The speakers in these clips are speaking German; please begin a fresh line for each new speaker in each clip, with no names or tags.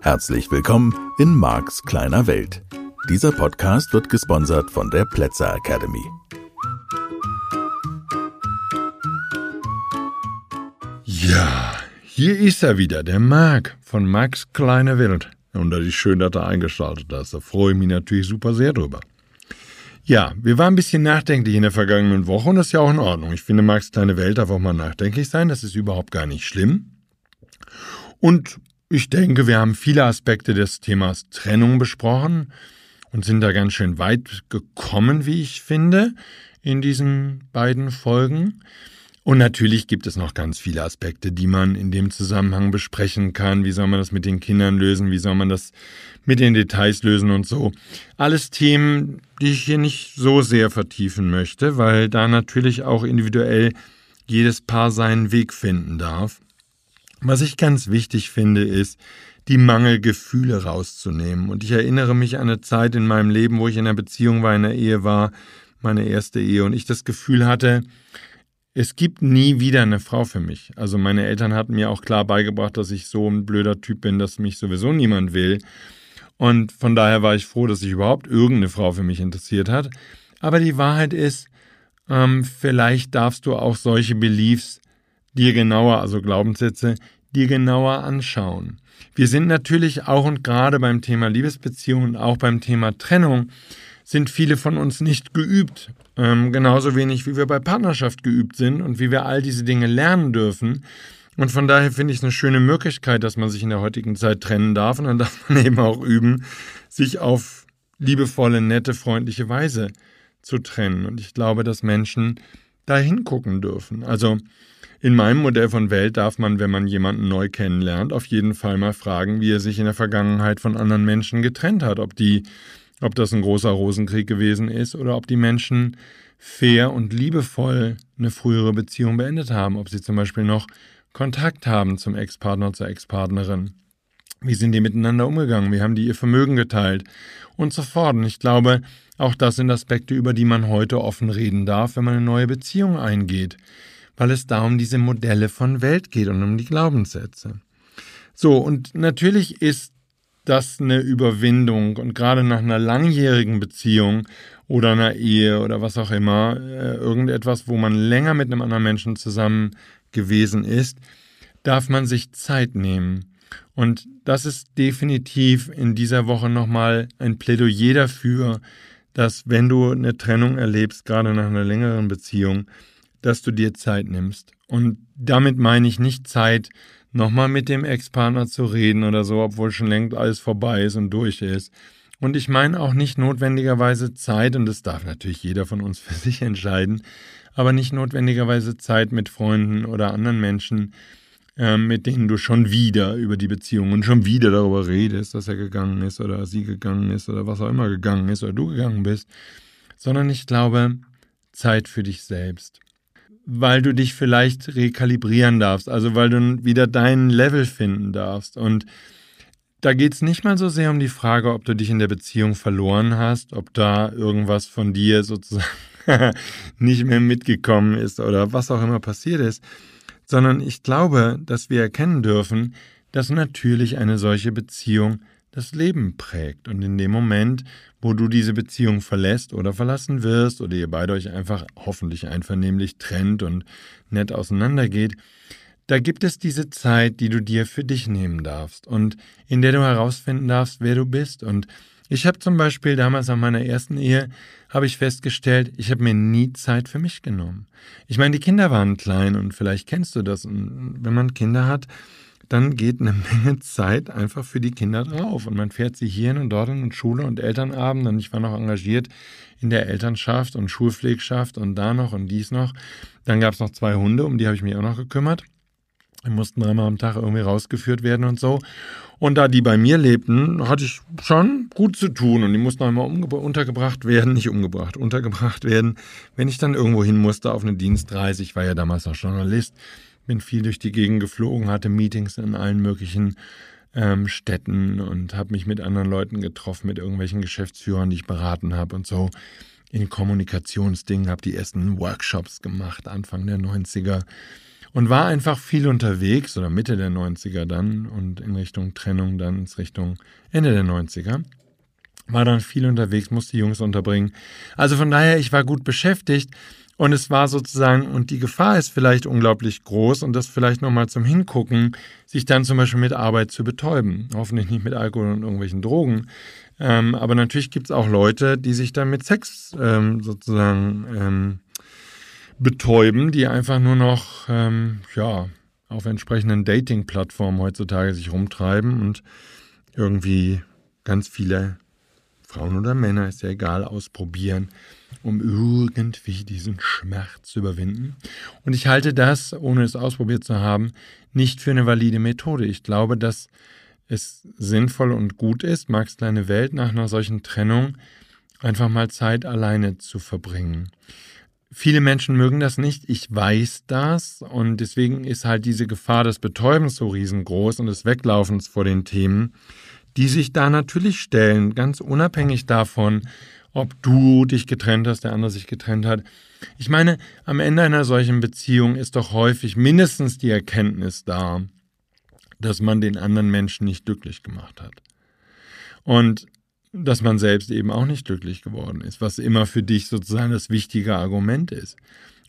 Herzlich willkommen in Marks kleiner Welt. Dieser Podcast wird gesponsert von der Plätzer Academy.
Ja, hier ist er wieder, der Marc von Max Kleine Welt. Und das ist schön, dass er eingeschaltet hast. Da freue ich mich natürlich super sehr drüber. Ja, wir waren ein bisschen nachdenklich in der vergangenen Woche und das ist ja auch in Ordnung. Ich finde, Max Kleine Welt darf auch mal nachdenklich sein. Das ist überhaupt gar nicht schlimm. Und ich denke, wir haben viele Aspekte des Themas Trennung besprochen und sind da ganz schön weit gekommen, wie ich finde, in diesen beiden Folgen. Und natürlich gibt es noch ganz viele Aspekte, die man in dem Zusammenhang besprechen kann. Wie soll man das mit den Kindern lösen? Wie soll man das mit den Details lösen und so? Alles Themen, die ich hier nicht so sehr vertiefen möchte, weil da natürlich auch individuell jedes Paar seinen Weg finden darf. Was ich ganz wichtig finde, ist, die Mangelgefühle rauszunehmen. Und ich erinnere mich an eine Zeit in meinem Leben, wo ich in einer Beziehung war, in einer Ehe war, meine erste Ehe, und ich das Gefühl hatte, es gibt nie wieder eine Frau für mich. Also meine Eltern hatten mir auch klar beigebracht, dass ich so ein blöder Typ bin, dass mich sowieso niemand will. Und von daher war ich froh, dass sich überhaupt irgendeine Frau für mich interessiert hat. Aber die Wahrheit ist, ähm, vielleicht darfst du auch solche Beliefs dir genauer, also Glaubenssätze, dir genauer anschauen. Wir sind natürlich auch und gerade beim Thema Liebesbeziehungen, auch beim Thema Trennung, sind viele von uns nicht geübt. Ähm, genauso wenig wie wir bei Partnerschaft geübt sind und wie wir all diese Dinge lernen dürfen. Und von daher finde ich es eine schöne Möglichkeit, dass man sich in der heutigen Zeit trennen darf. Und dann darf man eben auch üben, sich auf liebevolle, nette, freundliche Weise zu trennen. Und ich glaube, dass Menschen da hingucken dürfen. Also in meinem Modell von Welt darf man, wenn man jemanden neu kennenlernt, auf jeden Fall mal fragen, wie er sich in der Vergangenheit von anderen Menschen getrennt hat, ob die ob das ein großer Rosenkrieg gewesen ist oder ob die Menschen fair und liebevoll eine frühere Beziehung beendet haben, ob sie zum Beispiel noch Kontakt haben zum Ex-Partner, zur Ex-Partnerin. Wie sind die miteinander umgegangen? Wie haben die ihr Vermögen geteilt? Und so fort. Und ich glaube, auch das sind Aspekte, über die man heute offen reden darf, wenn man eine neue Beziehung eingeht, weil es da um diese Modelle von Welt geht und um die Glaubenssätze. So, und natürlich ist das eine Überwindung und gerade nach einer langjährigen Beziehung oder einer Ehe oder was auch immer, äh, irgendetwas, wo man länger mit einem anderen Menschen zusammen gewesen ist, darf man sich Zeit nehmen. Und das ist definitiv in dieser Woche nochmal ein Plädoyer dafür, dass wenn du eine Trennung erlebst, gerade nach einer längeren Beziehung, dass du dir Zeit nimmst. Und damit meine ich nicht Zeit, nochmal mit dem Ex-Partner zu reden oder so, obwohl schon längst alles vorbei ist und durch ist. Und ich meine auch nicht notwendigerweise Zeit, und das darf natürlich jeder von uns für sich entscheiden, aber nicht notwendigerweise Zeit mit Freunden oder anderen Menschen, äh, mit denen du schon wieder über die Beziehung und schon wieder darüber redest, dass er gegangen ist oder sie gegangen ist oder was auch immer gegangen ist oder du gegangen bist, sondern ich glaube, Zeit für dich selbst weil du dich vielleicht rekalibrieren darfst, also weil du wieder deinen Level finden darfst. Und da geht es nicht mal so sehr um die Frage, ob du dich in der Beziehung verloren hast, ob da irgendwas von dir sozusagen nicht mehr mitgekommen ist oder was auch immer passiert ist, sondern ich glaube, dass wir erkennen dürfen, dass natürlich eine solche Beziehung das Leben prägt. Und in dem Moment, wo du diese Beziehung verlässt oder verlassen wirst oder ihr beide euch einfach hoffentlich einvernehmlich trennt und nett auseinandergeht, da gibt es diese Zeit, die du dir für dich nehmen darfst und in der du herausfinden darfst, wer du bist. Und ich habe zum Beispiel damals an meiner ersten Ehe, habe ich festgestellt, ich habe mir nie Zeit für mich genommen. Ich meine, die Kinder waren klein und vielleicht kennst du das. Und wenn man Kinder hat, dann geht eine Menge Zeit einfach für die Kinder drauf. Und man fährt sie hierhin und dorthin und Schule und Elternabend. Und ich war noch engagiert in der Elternschaft und Schulpflegschaft und da noch und dies noch. Dann gab es noch zwei Hunde, um die habe ich mich auch noch gekümmert. Die mussten dreimal am Tag irgendwie rausgeführt werden und so. Und da die bei mir lebten, hatte ich schon gut zu tun und die mussten auch immer untergebracht werden, nicht umgebracht, untergebracht werden, wenn ich dann irgendwo hin musste auf eine Dienstreise. Ich war ja damals noch Journalist bin viel durch die Gegend geflogen, hatte Meetings in allen möglichen ähm, Städten und habe mich mit anderen Leuten getroffen, mit irgendwelchen Geschäftsführern, die ich beraten habe und so. in Kommunikationsdingen, habe die ersten Workshops gemacht, Anfang der 90er und war einfach viel unterwegs oder Mitte der 90er dann und in Richtung Trennung dann ins Richtung Ende der 90er. War dann viel unterwegs, musste die Jungs unterbringen. Also von daher, ich war gut beschäftigt und es war sozusagen, und die Gefahr ist vielleicht unglaublich groß und das vielleicht nochmal zum Hingucken, sich dann zum Beispiel mit Arbeit zu betäuben. Hoffentlich nicht mit Alkohol und irgendwelchen Drogen. Ähm, aber natürlich gibt es auch Leute, die sich dann mit Sex ähm, sozusagen ähm, betäuben, die einfach nur noch, ähm, ja, auf entsprechenden Dating-Plattformen heutzutage sich rumtreiben und irgendwie ganz viele Frauen oder Männer, ist ja egal, ausprobieren, um irgendwie diesen Schmerz zu überwinden. Und ich halte das, ohne es ausprobiert zu haben, nicht für eine valide Methode. Ich glaube, dass es sinnvoll und gut ist, Max kleine Welt nach einer solchen Trennung einfach mal Zeit alleine zu verbringen. Viele Menschen mögen das nicht, ich weiß das und deswegen ist halt diese Gefahr des Betäubens so riesengroß und des Weglaufens vor den Themen, die sich da natürlich stellen, ganz unabhängig davon, ob du dich getrennt hast, der andere sich getrennt hat. Ich meine, am Ende einer solchen Beziehung ist doch häufig mindestens die Erkenntnis da, dass man den anderen Menschen nicht glücklich gemacht hat. Und dass man selbst eben auch nicht glücklich geworden ist, was immer für dich sozusagen das wichtige Argument ist.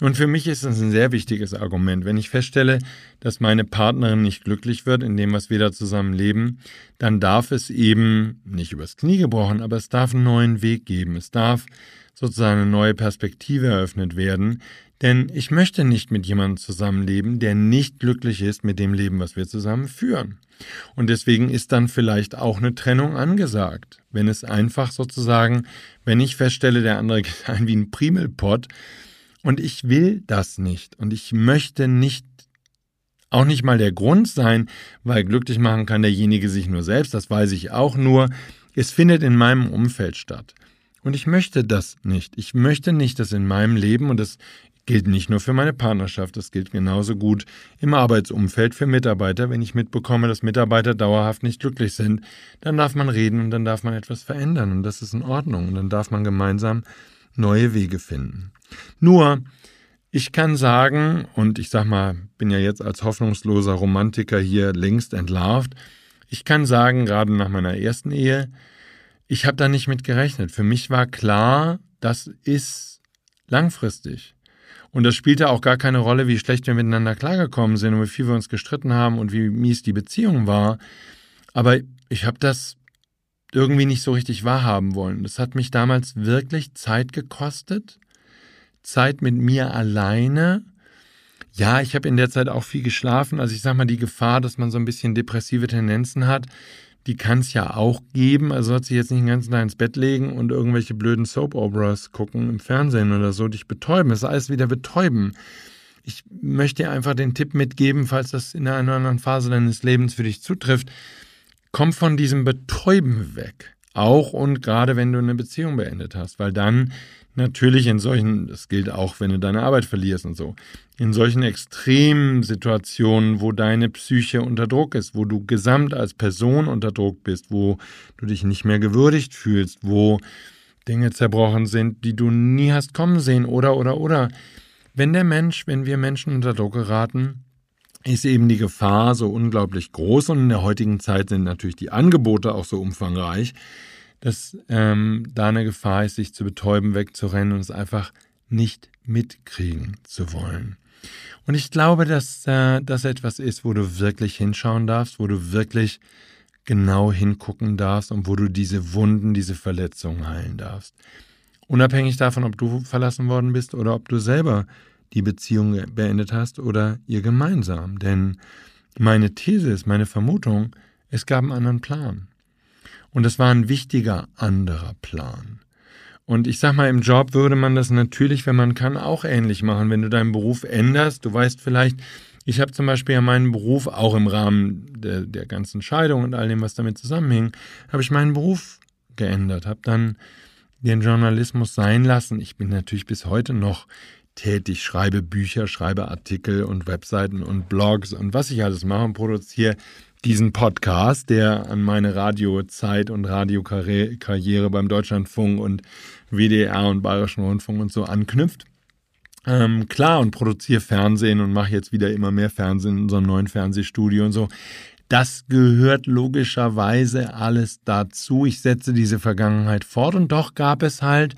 Und für mich ist es ein sehr wichtiges Argument. Wenn ich feststelle, dass meine Partnerin nicht glücklich wird in dem, was wir da zusammen leben, dann darf es eben nicht übers Knie gebrochen, aber es darf einen neuen Weg geben. Es darf sozusagen eine neue Perspektive eröffnet werden, denn ich möchte nicht mit jemandem zusammenleben, der nicht glücklich ist mit dem Leben, was wir zusammen führen. Und deswegen ist dann vielleicht auch eine Trennung angesagt. Wenn es einfach sozusagen, wenn ich feststelle, der andere geht ein wie ein Primelpott und ich will das nicht und ich möchte nicht auch nicht mal der Grund sein, weil glücklich machen kann derjenige sich nur selbst, das weiß ich auch nur. Es findet in meinem Umfeld statt. Und ich möchte das nicht. Ich möchte nicht, dass in meinem Leben, und das gilt nicht nur für meine Partnerschaft, das gilt genauso gut im Arbeitsumfeld für Mitarbeiter. Wenn ich mitbekomme, dass Mitarbeiter dauerhaft nicht glücklich sind, dann darf man reden und dann darf man etwas verändern und das ist in Ordnung und dann darf man gemeinsam neue Wege finden. Nur, ich kann sagen, und ich sag mal, bin ja jetzt als hoffnungsloser Romantiker hier längst entlarvt, ich kann sagen, gerade nach meiner ersten Ehe, ich habe da nicht mit gerechnet. Für mich war klar, das ist langfristig. Und das spielte auch gar keine Rolle, wie schlecht wir miteinander klargekommen sind und wie viel wir uns gestritten haben und wie mies die Beziehung war. Aber ich habe das irgendwie nicht so richtig wahrhaben wollen. Das hat mich damals wirklich Zeit gekostet. Zeit mit mir alleine. Ja, ich habe in der Zeit auch viel geschlafen. Also ich sage mal, die Gefahr, dass man so ein bisschen depressive Tendenzen hat, die kann es ja auch geben. Also hat sich jetzt nicht den ganzen Tag ins Bett legen und irgendwelche blöden Soap-Operas gucken im Fernsehen oder so, dich betäuben. Es ist alles wieder betäuben. Ich möchte dir einfach den Tipp mitgeben, falls das in einer anderen Phase deines Lebens für dich zutrifft. Komm von diesem Betäuben weg. Auch und gerade wenn du eine Beziehung beendet hast, weil dann natürlich in solchen, das gilt auch, wenn du deine Arbeit verlierst und so, in solchen extremen Situationen, wo deine Psyche unter Druck ist, wo du gesamt als Person unter Druck bist, wo du dich nicht mehr gewürdigt fühlst, wo Dinge zerbrochen sind, die du nie hast kommen sehen oder oder oder. Wenn der Mensch, wenn wir Menschen unter Druck geraten, ist eben die Gefahr so unglaublich groß und in der heutigen Zeit sind natürlich die Angebote auch so umfangreich, dass ähm, da eine Gefahr ist, sich zu betäuben, wegzurennen und es einfach nicht mitkriegen zu wollen. Und ich glaube, dass äh, das etwas ist, wo du wirklich hinschauen darfst, wo du wirklich genau hingucken darfst und wo du diese Wunden, diese Verletzungen heilen darfst. Unabhängig davon, ob du verlassen worden bist oder ob du selber die Beziehung beendet hast oder ihr gemeinsam. Denn meine These ist, meine Vermutung, es gab einen anderen Plan. Und es war ein wichtiger anderer Plan. Und ich sag mal, im Job würde man das natürlich, wenn man kann, auch ähnlich machen. Wenn du deinen Beruf änderst, du weißt vielleicht, ich habe zum Beispiel ja meinen Beruf, auch im Rahmen der, der ganzen Scheidung und all dem, was damit zusammenhing, habe ich meinen Beruf geändert, habe dann den Journalismus sein lassen. Ich bin natürlich bis heute noch tätig, schreibe Bücher, schreibe Artikel und Webseiten und Blogs und was ich alles mache und produziere diesen Podcast, der an meine Radiozeit und Radiokarriere beim Deutschlandfunk und WDR und Bayerischen Rundfunk und so anknüpft. Ähm, klar, und produziere Fernsehen und mache jetzt wieder immer mehr Fernsehen in unserem neuen Fernsehstudio und so. Das gehört logischerweise alles dazu. Ich setze diese Vergangenheit fort und doch gab es halt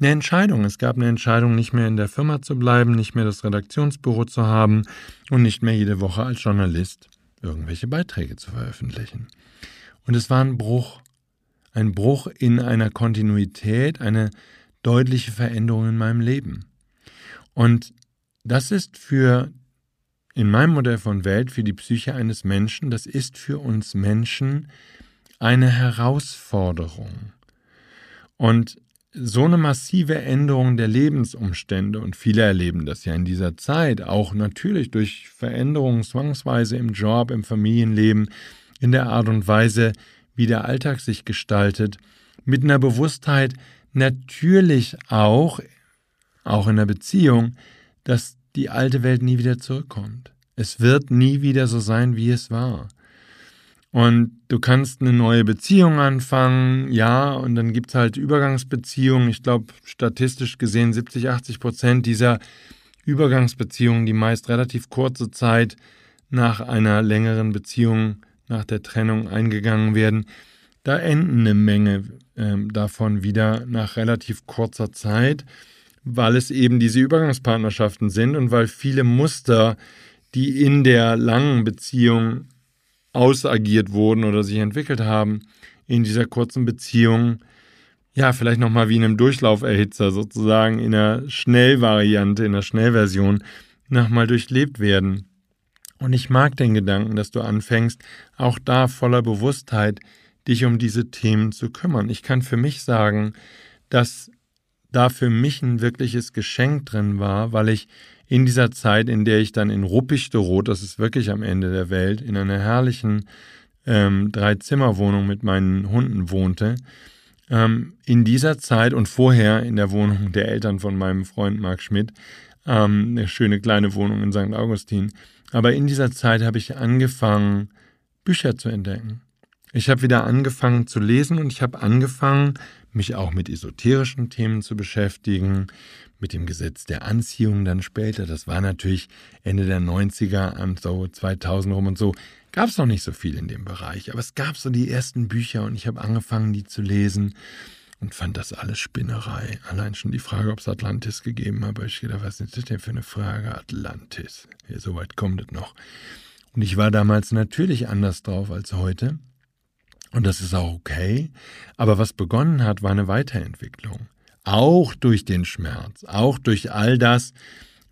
eine Entscheidung. Es gab eine Entscheidung, nicht mehr in der Firma zu bleiben, nicht mehr das Redaktionsbüro zu haben und nicht mehr jede Woche als Journalist irgendwelche Beiträge zu veröffentlichen. Und es war ein Bruch, ein Bruch in einer Kontinuität, eine deutliche Veränderung in meinem Leben. Und das ist für, in meinem Modell von Welt, für die Psyche eines Menschen, das ist für uns Menschen eine Herausforderung. Und so eine massive Änderung der Lebensumstände, und viele erleben das ja in dieser Zeit, auch natürlich durch Veränderungen zwangsweise im Job, im Familienleben, in der Art und Weise, wie der Alltag sich gestaltet, mit einer Bewusstheit natürlich auch, auch in der Beziehung, dass die alte Welt nie wieder zurückkommt. Es wird nie wieder so sein, wie es war. Und du kannst eine neue Beziehung anfangen, ja, und dann gibt es halt Übergangsbeziehungen. Ich glaube, statistisch gesehen 70, 80 Prozent dieser Übergangsbeziehungen, die meist relativ kurze Zeit nach einer längeren Beziehung, nach der Trennung eingegangen werden, da enden eine Menge äh, davon wieder nach relativ kurzer Zeit, weil es eben diese Übergangspartnerschaften sind und weil viele Muster, die in der langen Beziehung ausagiert wurden oder sich entwickelt haben in dieser kurzen Beziehung, ja, vielleicht nochmal wie in einem Durchlauferhitzer sozusagen in einer Schnellvariante, in der Schnellversion nochmal durchlebt werden. Und ich mag den Gedanken, dass du anfängst, auch da voller Bewusstheit dich um diese Themen zu kümmern. Ich kann für mich sagen, dass da für mich ein wirkliches Geschenk drin war, weil ich in dieser Zeit, in der ich dann in Ruppichteroth, das ist wirklich am Ende der Welt, in einer herrlichen ähm, Dreizimmerwohnung mit meinen Hunden wohnte, ähm, in dieser Zeit und vorher in der Wohnung der Eltern von meinem Freund Marc Schmidt, ähm, eine schöne kleine Wohnung in St. Augustin, aber in dieser Zeit habe ich angefangen, Bücher zu entdecken. Ich habe wieder angefangen zu lesen und ich habe angefangen, mich auch mit esoterischen Themen zu beschäftigen, mit dem Gesetz der Anziehung dann später. Das war natürlich Ende der 90er an so 2000 rum und so. Gab es noch nicht so viel in dem Bereich, aber es gab so die ersten Bücher und ich habe angefangen, die zu lesen und fand das alles Spinnerei. Allein schon die Frage, ob es Atlantis gegeben hat. Ich gedacht, was ist das denn für eine Frage? Atlantis. Ja, so weit kommt es noch. Und ich war damals natürlich anders drauf als heute. Und das ist auch okay. Aber was begonnen hat, war eine Weiterentwicklung auch durch den Schmerz, auch durch all das,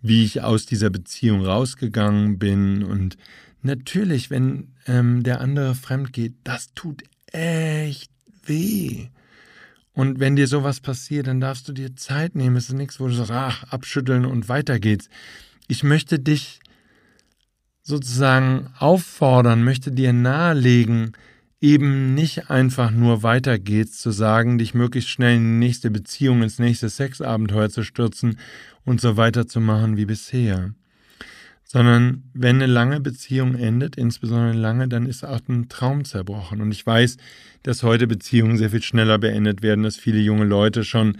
wie ich aus dieser Beziehung rausgegangen bin. Und natürlich, wenn ähm, der andere fremd geht, das tut echt weh. Und wenn dir sowas passiert, dann darfst du dir Zeit nehmen. Es ist nichts, wo du sagst, ach, abschütteln und weiter geht's. Ich möchte dich sozusagen auffordern, möchte dir nahelegen, eben nicht einfach nur weitergeht, zu sagen, dich möglichst schnell in die nächste Beziehung, ins nächste Sexabenteuer zu stürzen und so weiter zu machen wie bisher. Sondern wenn eine lange Beziehung endet, insbesondere lange, dann ist auch ein Traum zerbrochen. Und ich weiß, dass heute Beziehungen sehr viel schneller beendet werden, dass viele junge Leute schon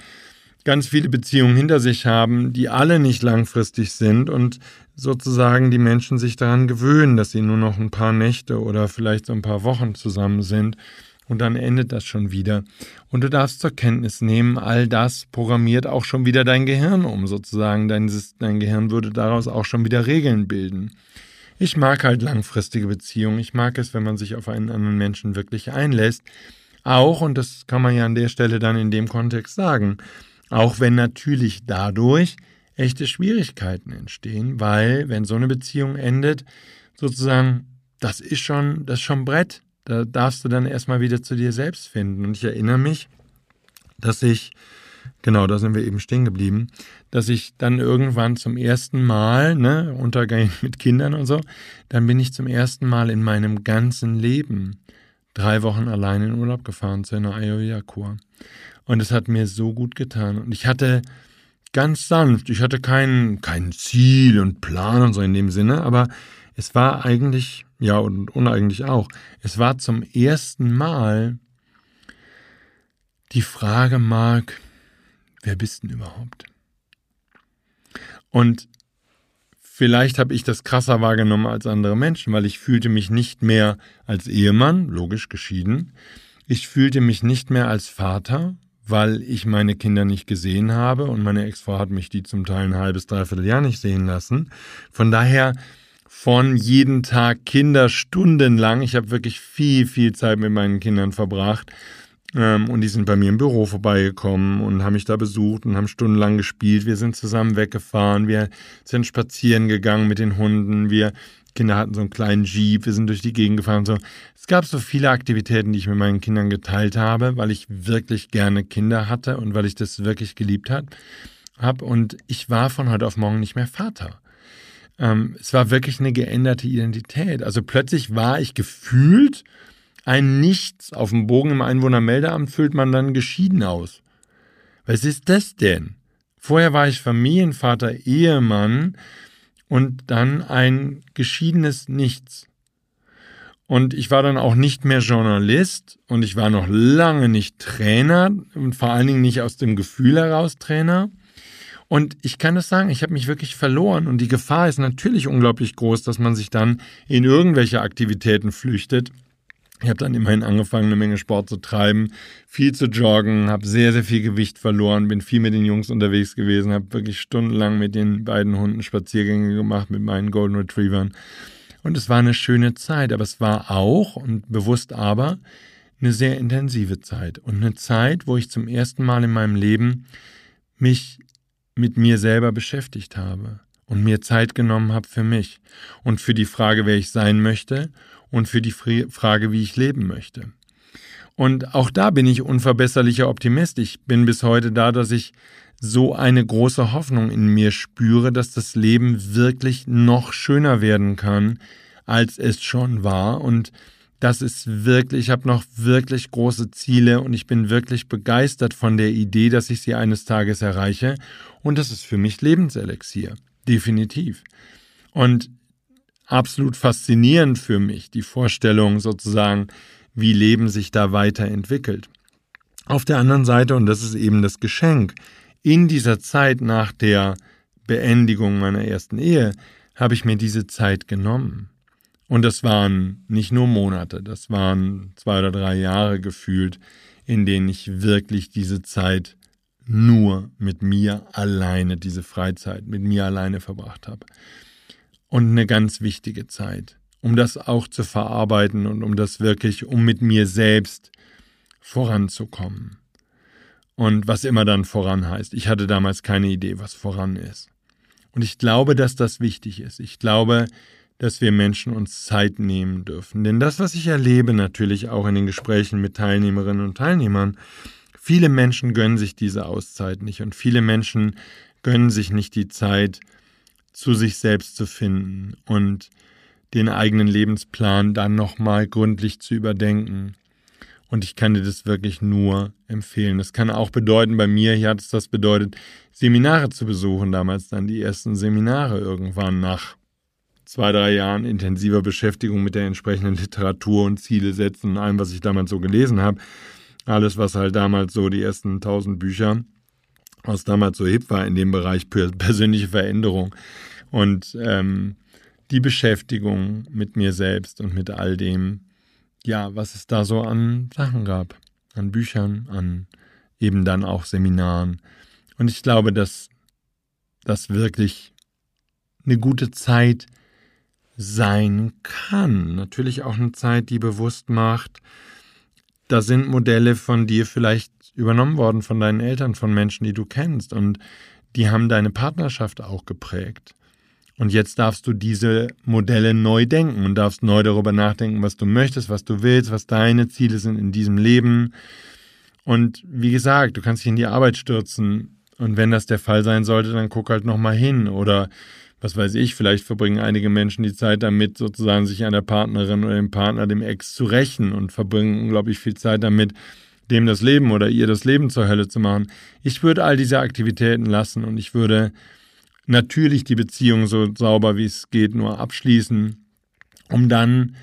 ganz viele Beziehungen hinter sich haben, die alle nicht langfristig sind und sozusagen die Menschen sich daran gewöhnen, dass sie nur noch ein paar Nächte oder vielleicht so ein paar Wochen zusammen sind und dann endet das schon wieder. Und du darfst zur Kenntnis nehmen, all das programmiert auch schon wieder dein Gehirn um, sozusagen. Dein, dein Gehirn würde daraus auch schon wieder Regeln bilden. Ich mag halt langfristige Beziehungen. Ich mag es, wenn man sich auf einen anderen Menschen wirklich einlässt. Auch, und das kann man ja an der Stelle dann in dem Kontext sagen, auch wenn natürlich dadurch echte Schwierigkeiten entstehen, weil wenn so eine Beziehung endet, sozusagen, das ist schon, das ist schon Brett. Da darfst du dann erstmal wieder zu dir selbst finden. Und ich erinnere mich, dass ich, genau, da sind wir eben stehen geblieben, dass ich dann irgendwann zum ersten Mal, ne, Untergang mit Kindern und so, dann bin ich zum ersten Mal in meinem ganzen Leben drei Wochen allein in Urlaub gefahren zu einer Ayurveda-Kur. Und es hat mir so gut getan. Und ich hatte ganz sanft. Ich hatte kein, kein Ziel und Plan und so in dem Sinne, aber es war eigentlich, ja und uneigentlich auch, es war zum ersten Mal die Frage, Mark, wer bist denn überhaupt? Und vielleicht habe ich das krasser wahrgenommen als andere Menschen, weil ich fühlte mich nicht mehr als Ehemann, logisch geschieden. Ich fühlte mich nicht mehr als Vater, weil ich meine Kinder nicht gesehen habe und meine Ex-Frau hat mich die zum Teil ein halbes, dreiviertel Jahr nicht sehen lassen. Von daher von jeden Tag Kinder stundenlang. Ich habe wirklich viel, viel Zeit mit meinen Kindern verbracht. Ähm, und die sind bei mir im Büro vorbeigekommen und haben mich da besucht und haben stundenlang gespielt. Wir sind zusammen weggefahren, wir sind spazieren gegangen mit den Hunden, wir Kinder hatten so einen kleinen Jeep, wir sind durch die Gegend gefahren so. Es gab so viele Aktivitäten, die ich mit meinen Kindern geteilt habe, weil ich wirklich gerne Kinder hatte und weil ich das wirklich geliebt habe. Und ich war von heute auf morgen nicht mehr Vater. Ähm, es war wirklich eine geänderte Identität. Also plötzlich war ich gefühlt ein Nichts. Auf dem Bogen im Einwohnermeldeamt füllt man dann geschieden aus. Was ist das denn? Vorher war ich Familienvater, Ehemann, und dann ein geschiedenes Nichts. Und ich war dann auch nicht mehr Journalist und ich war noch lange nicht Trainer und vor allen Dingen nicht aus dem Gefühl heraus Trainer. Und ich kann das sagen, ich habe mich wirklich verloren und die Gefahr ist natürlich unglaublich groß, dass man sich dann in irgendwelche Aktivitäten flüchtet. Ich habe dann immerhin angefangen, eine Menge Sport zu treiben, viel zu joggen, habe sehr, sehr viel Gewicht verloren, bin viel mit den Jungs unterwegs gewesen, habe wirklich stundenlang mit den beiden Hunden Spaziergänge gemacht, mit meinen Golden Retrievern. Und es war eine schöne Zeit, aber es war auch, und bewusst aber, eine sehr intensive Zeit. Und eine Zeit, wo ich zum ersten Mal in meinem Leben mich mit mir selber beschäftigt habe und mir Zeit genommen habe für mich und für die Frage, wer ich sein möchte und für die Frage, wie ich leben möchte. Und auch da bin ich unverbesserlicher Optimist. Ich bin bis heute da, dass ich so eine große Hoffnung in mir spüre, dass das Leben wirklich noch schöner werden kann, als es schon war. Und das ist wirklich, ich habe noch wirklich große Ziele und ich bin wirklich begeistert von der Idee, dass ich sie eines Tages erreiche. Und das ist für mich Lebenselixier. Definitiv. Und absolut faszinierend für mich, die Vorstellung sozusagen, wie Leben sich da weiterentwickelt. Auf der anderen Seite, und das ist eben das Geschenk, in dieser Zeit nach der Beendigung meiner ersten Ehe habe ich mir diese Zeit genommen. Und das waren nicht nur Monate, das waren zwei oder drei Jahre gefühlt, in denen ich wirklich diese Zeit nur mit mir alleine, diese Freizeit mit mir alleine verbracht habe und eine ganz wichtige Zeit, um das auch zu verarbeiten und um das wirklich, um mit mir selbst voranzukommen. Und was immer dann voran heißt. Ich hatte damals keine Idee, was voran ist. Und ich glaube, dass das wichtig ist. Ich glaube, dass wir Menschen uns Zeit nehmen dürfen. Denn das, was ich erlebe, natürlich auch in den Gesprächen mit Teilnehmerinnen und Teilnehmern, viele Menschen gönnen sich diese Auszeit nicht und viele Menschen gönnen sich nicht die Zeit, zu sich selbst zu finden und den eigenen Lebensplan dann nochmal gründlich zu überdenken. Und ich kann dir das wirklich nur empfehlen. Das kann auch bedeuten, bei mir hier hat es das bedeutet, Seminare zu besuchen, damals dann die ersten Seminare irgendwann nach zwei, drei Jahren intensiver Beschäftigung mit der entsprechenden Literatur und Ziele setzen und allem, was ich damals so gelesen habe. Alles, was halt damals so die ersten tausend Bücher was damals so hip war in dem Bereich persönliche Veränderung und ähm, die Beschäftigung mit mir selbst und mit all dem, ja, was es da so an Sachen gab, an Büchern, an eben dann auch Seminaren. Und ich glaube, dass das wirklich eine gute Zeit sein kann. Natürlich auch eine Zeit, die bewusst macht, da sind Modelle von dir vielleicht übernommen worden von deinen Eltern, von Menschen, die du kennst. Und die haben deine Partnerschaft auch geprägt. Und jetzt darfst du diese Modelle neu denken und darfst neu darüber nachdenken, was du möchtest, was du willst, was deine Ziele sind in diesem Leben. Und wie gesagt, du kannst dich in die Arbeit stürzen. Und wenn das der Fall sein sollte, dann guck halt nochmal hin. Oder was weiß ich, vielleicht verbringen einige Menschen die Zeit damit, sozusagen sich an der Partnerin oder dem Partner, dem Ex zu rächen und verbringen unglaublich viel Zeit damit, dem das Leben oder ihr das Leben zur Hölle zu machen. Ich würde all diese Aktivitäten lassen und ich würde natürlich die Beziehung so sauber wie es geht nur abschließen, um dann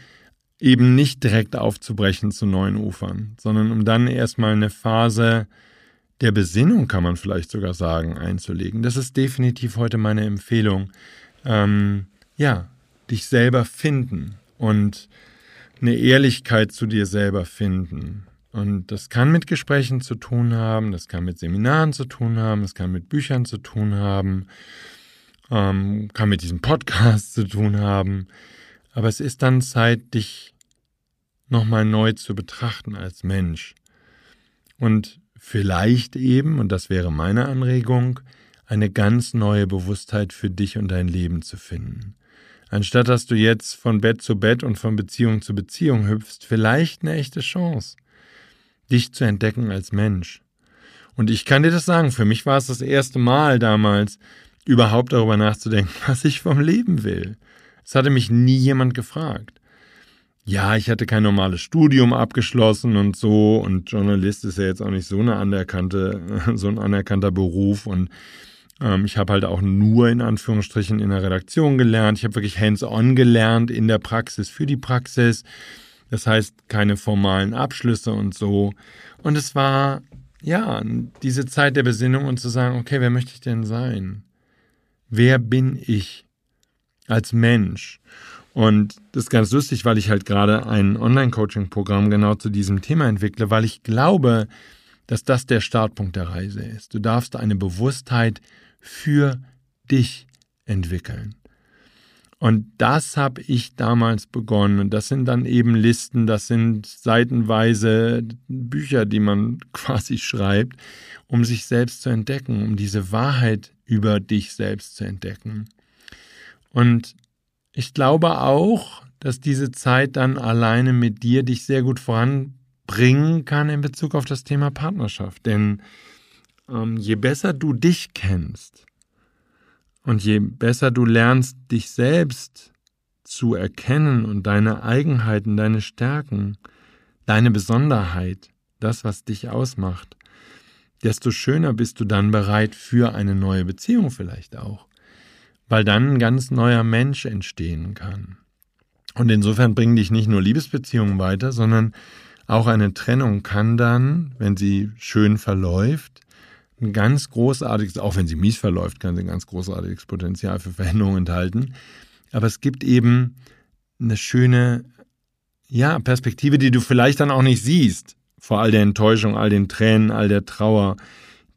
eben nicht direkt aufzubrechen zu neuen Ufern, sondern um dann erstmal eine Phase der Besinnung, kann man vielleicht sogar sagen, einzulegen. Das ist definitiv heute meine Empfehlung. Ähm, ja, dich selber finden und eine Ehrlichkeit zu dir selber finden. Und das kann mit Gesprächen zu tun haben, das kann mit Seminaren zu tun haben, das kann mit Büchern zu tun haben, ähm, kann mit diesem Podcast zu tun haben. Aber es ist dann Zeit, dich nochmal neu zu betrachten als Mensch. Und vielleicht eben, und das wäre meine Anregung, eine ganz neue Bewusstheit für dich und dein Leben zu finden. Anstatt dass du jetzt von Bett zu Bett und von Beziehung zu Beziehung hüpfst, vielleicht eine echte Chance, dich zu entdecken als Mensch. Und ich kann dir das sagen, für mich war es das erste Mal damals, überhaupt darüber nachzudenken, was ich vom Leben will. Es hatte mich nie jemand gefragt. Ja, ich hatte kein normales Studium abgeschlossen und so und Journalist ist ja jetzt auch nicht so eine anerkannte, so ein anerkannter Beruf und ähm, ich habe halt auch nur in Anführungsstrichen in der Redaktion gelernt. Ich habe wirklich hands-on gelernt in der Praxis für die Praxis. Das heißt, keine formalen Abschlüsse und so. Und es war, ja, diese Zeit der Besinnung und zu sagen, okay, wer möchte ich denn sein? Wer bin ich als Mensch? Und das ist ganz lustig, weil ich halt gerade ein Online-Coaching-Programm genau zu diesem Thema entwickle, weil ich glaube, dass das der Startpunkt der Reise ist. Du darfst eine Bewusstheit für dich entwickeln. Und das habe ich damals begonnen. Und das sind dann eben Listen, das sind seitenweise Bücher, die man quasi schreibt, um sich selbst zu entdecken, um diese Wahrheit über dich selbst zu entdecken. Und ich glaube auch, dass diese Zeit dann alleine mit dir dich sehr gut voranbringen kann in Bezug auf das Thema Partnerschaft. Denn ähm, je besser du dich kennst und je besser du lernst, dich selbst zu erkennen und deine Eigenheiten, deine Stärken, deine Besonderheit, das, was dich ausmacht, desto schöner bist du dann bereit für eine neue Beziehung vielleicht auch, weil dann ein ganz neuer Mensch entstehen kann. Und insofern bringen dich nicht nur Liebesbeziehungen weiter, sondern auch eine Trennung kann dann, wenn sie schön verläuft, ein ganz großartiges, auch wenn sie mies verläuft, kann sie ein ganz großartiges Potenzial für Veränderungen enthalten. Aber es gibt eben eine schöne, ja, Perspektive, die du vielleicht dann auch nicht siehst. Vor all der Enttäuschung, all den Tränen, all der Trauer,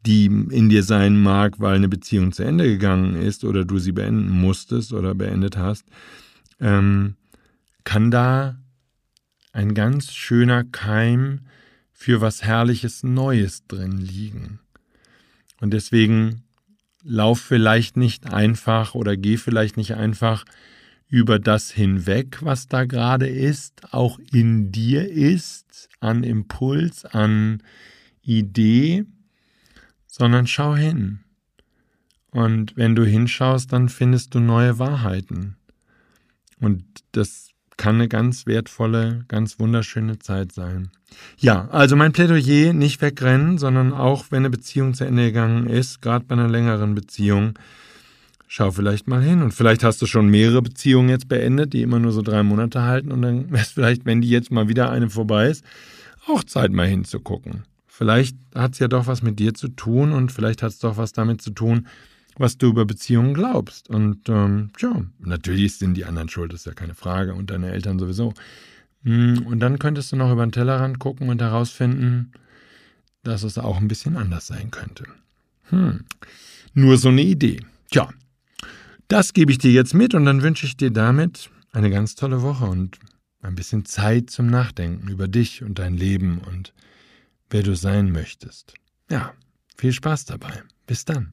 die in dir sein mag, weil eine Beziehung zu Ende gegangen ist oder du sie beenden musstest oder beendet hast, ähm, kann da ein ganz schöner Keim für was Herrliches Neues drin liegen. Und deswegen lauf vielleicht nicht einfach oder geh vielleicht nicht einfach über das hinweg, was da gerade ist, auch in dir ist, an Impuls, an Idee, sondern schau hin. Und wenn du hinschaust, dann findest du neue Wahrheiten. Und das kann eine ganz wertvolle, ganz wunderschöne Zeit sein. Ja, also mein Plädoyer, nicht wegrennen, sondern auch wenn eine Beziehung zu Ende gegangen ist, gerade bei einer längeren Beziehung, schau vielleicht mal hin. Und vielleicht hast du schon mehrere Beziehungen jetzt beendet, die immer nur so drei Monate halten. Und dann wäre es vielleicht, wenn die jetzt mal wieder eine vorbei ist, auch Zeit mal hinzugucken. Vielleicht hat es ja doch was mit dir zu tun und vielleicht hat es doch was damit zu tun, was du über Beziehungen glaubst. Und ähm, ja, natürlich sind die anderen schuld, ist ja keine Frage, und deine Eltern sowieso. Hm, und dann könntest du noch über den Tellerrand gucken und herausfinden, dass es auch ein bisschen anders sein könnte. Hm. Nur so eine Idee. Tja, das gebe ich dir jetzt mit und dann wünsche ich dir damit eine ganz tolle Woche und ein bisschen Zeit zum Nachdenken über dich und dein Leben und wer du sein möchtest. Ja, viel Spaß dabei. Bis dann.